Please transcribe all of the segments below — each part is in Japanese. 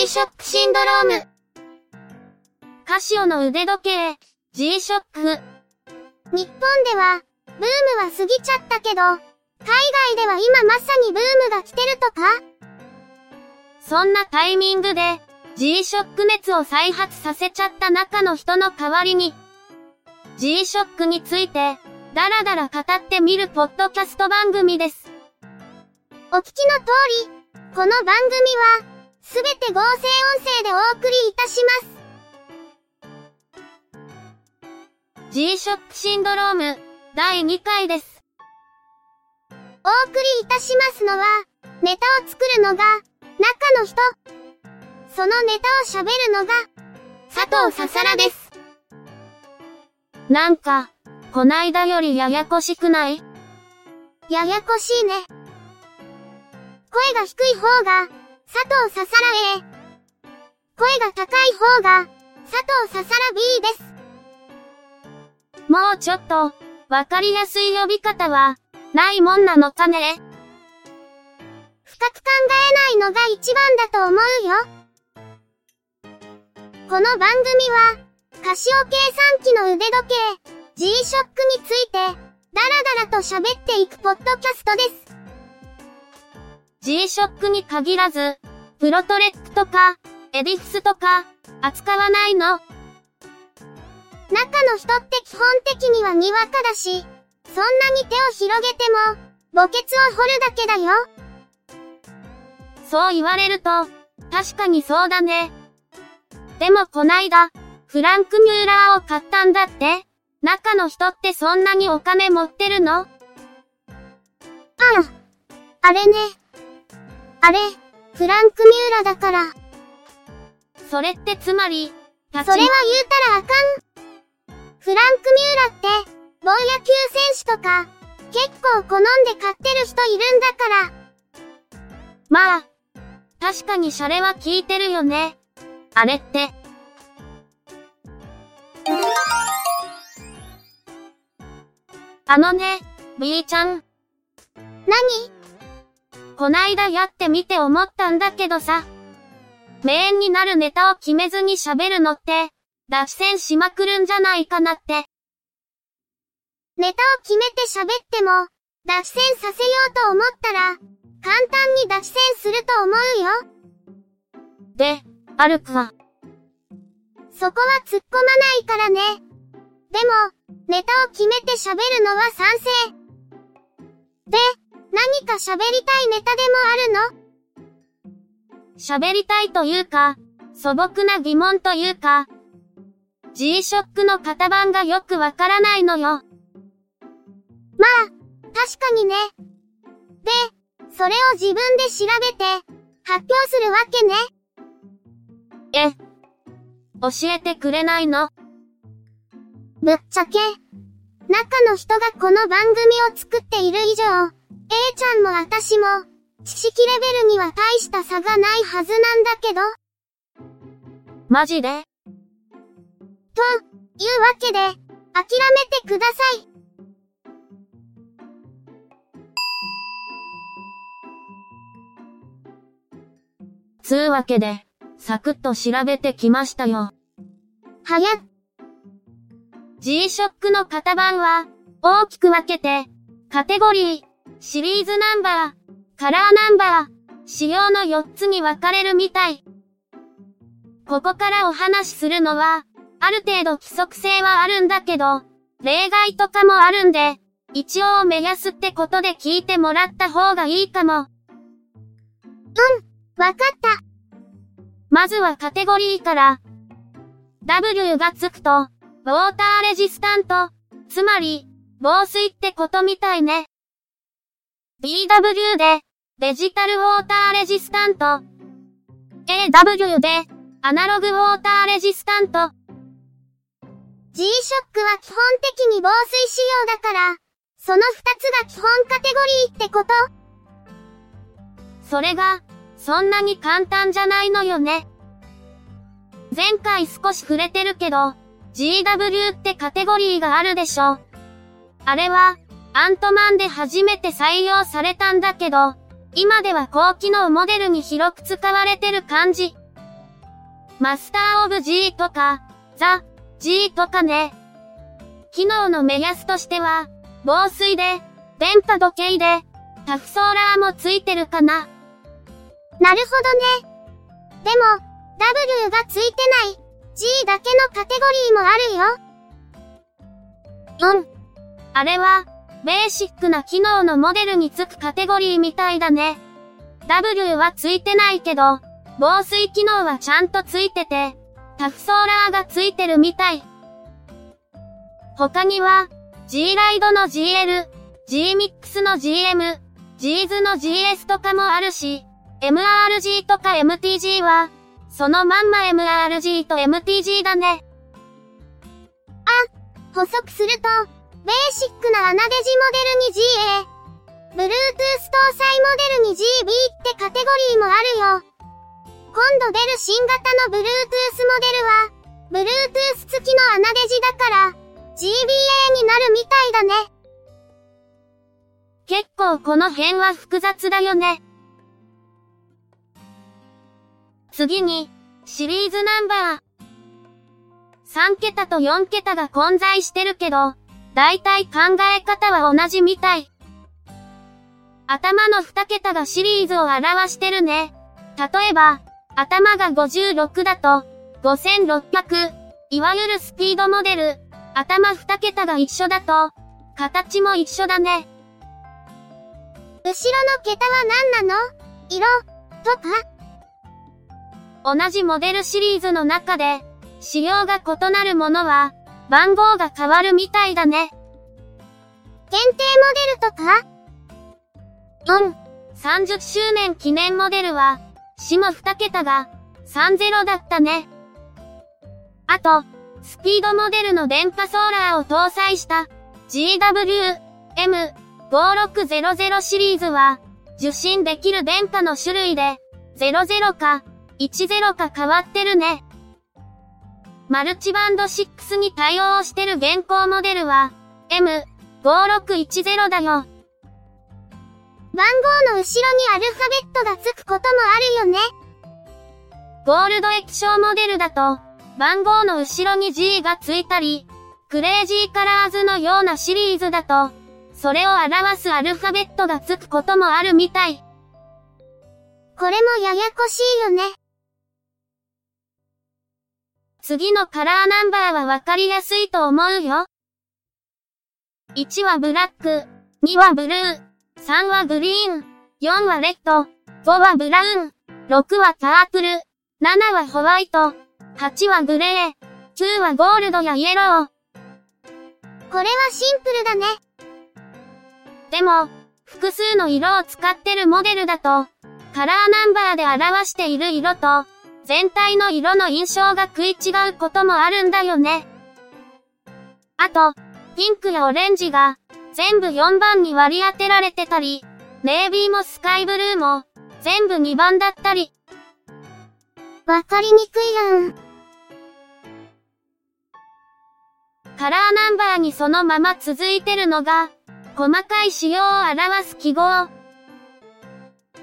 G-SHOCK シンドローム。カシオの腕時計、G-SHOCK。日本では、ブームは過ぎちゃったけど、海外では今まさにブームが来てるとか？そんなタイミングで、G-SHOCK 熱を再発させちゃった中の人の代わりに、G-SHOCK について、だらだら語ってみるポッドキャスト番組です。お聞きの通り、この番組は、すべて合成音声でお送りいたします。G-SHOCK シンドローム、第2回です。お送りいたしますのは、ネタを作るのが、中の人。そのネタを喋るのが、佐藤ささらです。なんか、こないだよりややこしくない？ややこしいね。声が低い方が、佐藤ささら A。声が高い方が、佐藤ささら B です。もうちょっと、わかりやすい呼び方は、ないもんなのかね深く考えないのが一番だと思うよ。この番組は、カシオ計算機の腕時計、G-SHOCK について、ダラダラと喋っていくポッドキャストです。G-SHOCK に限らず、プロトレックとか、エディフスとか、扱わないの中の人って基本的にはにわかだし、そんなに手を広げても、墓穴を掘るだけだよ。そう言われると、確かにそうだね。でもこないだ、フランク・ミューラーを買ったんだって中の人ってそんなにお金持ってるの？ああ。あれね。あれ、フランク・ミューラだから。それってつまり、それは言うたらあかん。フランク・ミューラって、棒野球選手とか、結構好んで買ってる人いるんだから。まあ、確かにシャレは効いてるよね。あれって。あのね、B ちゃん。何？こないだやってみて思ったんだけどさ。メインになるネタを決めずに喋るのって、脱線しまくるんじゃないかなって。ネタを決めて喋っても、脱線させようと思ったら、簡単に脱線すると思うよ。で、あるか。そこは突っ込まないからね。でも、ネタを決めて喋るのは賛成。で、何か喋りたいネタでもあるの？喋りたいというか、素朴な疑問というか、G-SHOCK の型番がよくわからないのよ。まあ、確かにね。で、それを自分で調べて、発表するわけね。え、教えてくれないの？ぶっちゃけ、中の人がこの番組を作っている以上、A ちゃんも私も、知識レベルには大した差がないはずなんだけど。マジで？と、いうわけで、諦めてください。つうわけで、サクッと調べてきましたよ。はやっ G-SHOCK の型番は、大きく分けて、カテゴリー、シリーズナンバー、カラーナンバー、仕様の4つに分かれるみたい。ここからお話しするのは、ある程度規則性はあるんだけど、例外とかもあるんで、一応目安ってことで聞いてもらった方がいいかも。うん、わかった。まずはカテゴリーから、W がつくと、ウォーターレジスタント。つまり、防水ってことみたいね。BW で、デジタルウォーターレジスタント。AW で、アナログウォーターレジスタント。G-SHOCK は基本的に防水仕様だから、その二つが基本カテゴリーってことそれが、そんなに簡単じゃないのよね。前回少し触れてるけど、GW ってカテゴリーがあるでしょ。あれは、アントマンで初めて採用されたんだけど、今では高機能モデルに広く使われてる感じ。マスターオブ G とか、ザ、G とかね。機能の目安としては、防水で、電波時計で、タフソーラーもついてるかな。なるほどね。でも、W がついてない、G だけのカテゴリーもあるよ。うん。あれは、ベーシックな機能のモデルにつくカテゴリーみたいだね。W はついてないけど、防水機能はちゃんとついてて、タフソーラーがついてるみたい。他には、G ライドの GL、G ミックスの GM、G ズの GS とかもあるし、MRG とか MTG は、そのまんま MRG と MTG だね。あ、補足すると、ベーシックなアナデジモデルに GA、Bluetooth 搭載モデルに GB ってカテゴリーもあるよ。今度出る新型の Bluetooth モデルは、Bluetooth 付きのアナデジだから、GBA になるみたいだね。結構この辺は複雑だよね。次に、シリーズナンバー。3桁と4桁が混在してるけど、だいたい考え方は同じみたい。頭の2桁がシリーズを表してるね。例えば、頭が56だと、5600、いわゆるスピードモデル、頭2桁が一緒だと、形も一緒だね。後ろの桁は何なの？色、とか？同じモデルシリーズの中で、仕様が異なるものは、番号が変わるみたいだね。限定モデルとか？うん。30周年記念モデルは、死も2桁が、30だったね。あと、スピードモデルの電波ソーラーを搭載した GW-M5600 シリーズは、受信できる電波の種類で、00か10か変わってるね。マルチバンド6に対応してる現行モデルは、M5610 だよ。番号の後ろにアルファベットがつくこともあるよね。ゴールド液晶モデルだと、番号の後ろに G がついたり、クレイジーカラーズのようなシリーズだと、それを表すアルファベットがつくこともあるみたい。これもややこしいよね。次のカラーナンバーはわかりやすいと思うよ。1はブラック、2はブルー、3はグリーン、4はレッド、5はブラウン、6はパープル、7はホワイト、8はグレー、9はゴールドやイエロー。これはシンプルだね。でも、複数の色を使ってるモデルだと、カラーナンバーで表している色と、全体の色の印象が食い違うこともあるんだよね。あと、ピンクやオレンジが、全部4番に割り当てられてたり、ネイビーもスカイブルーも、全部2番だったり。わかりにくいやん。カラーナンバーにそのまま続いてるのが、細かい仕様を表す記号。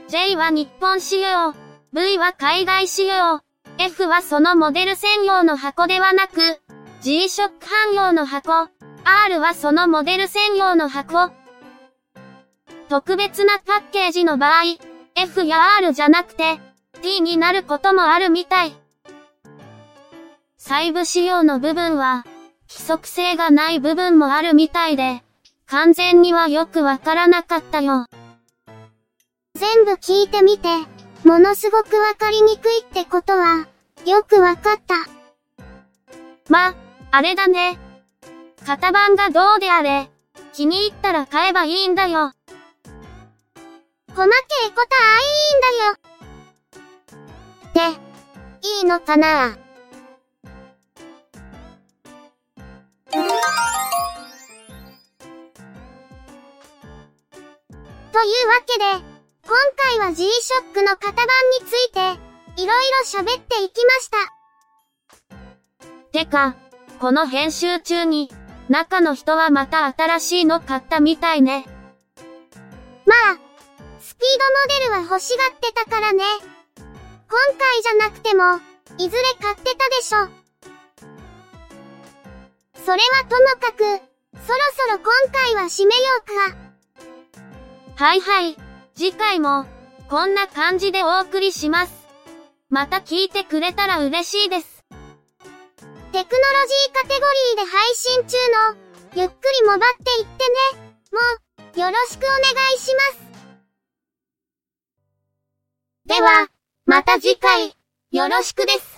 J は日本仕様、V は海外仕様、F はそのモデル専用の箱ではなく、G-SHOCK 汎用の箱。R はそのモデル専用の箱。特別なパッケージの場合、F や R じゃなくて、T になることもあるみたい。細部仕様の部分は、規則性がない部分もあるみたいで、完全にはよくわからなかったよ。全部聞いてみて、ものすごくわかりにくいってことは、よくわかった。ま、あれだね。型番がどうであれ、気に入ったら買えばいいんだよ。細けえことはいいんだよ。で、いいのかな？というわけで、今回は G-SHOCK の型番について、いろいろ喋っていきました。てか、この編集中に、中の人はまた新しいの買ったみたいね。まあ、スピードモデルは欲しがってたからね。今回じゃなくても、いずれ買ってたでしょ。それはともかく、そろそろ今回は締めようか。はいはい。次回も、こんな感じでお送りします。また聞いてくれたら嬉しいです。テクノロジーカテゴリーで配信中の、ゆっくりもばっていってね。もう、よろしくお願いします。では、また次回、よろしくです。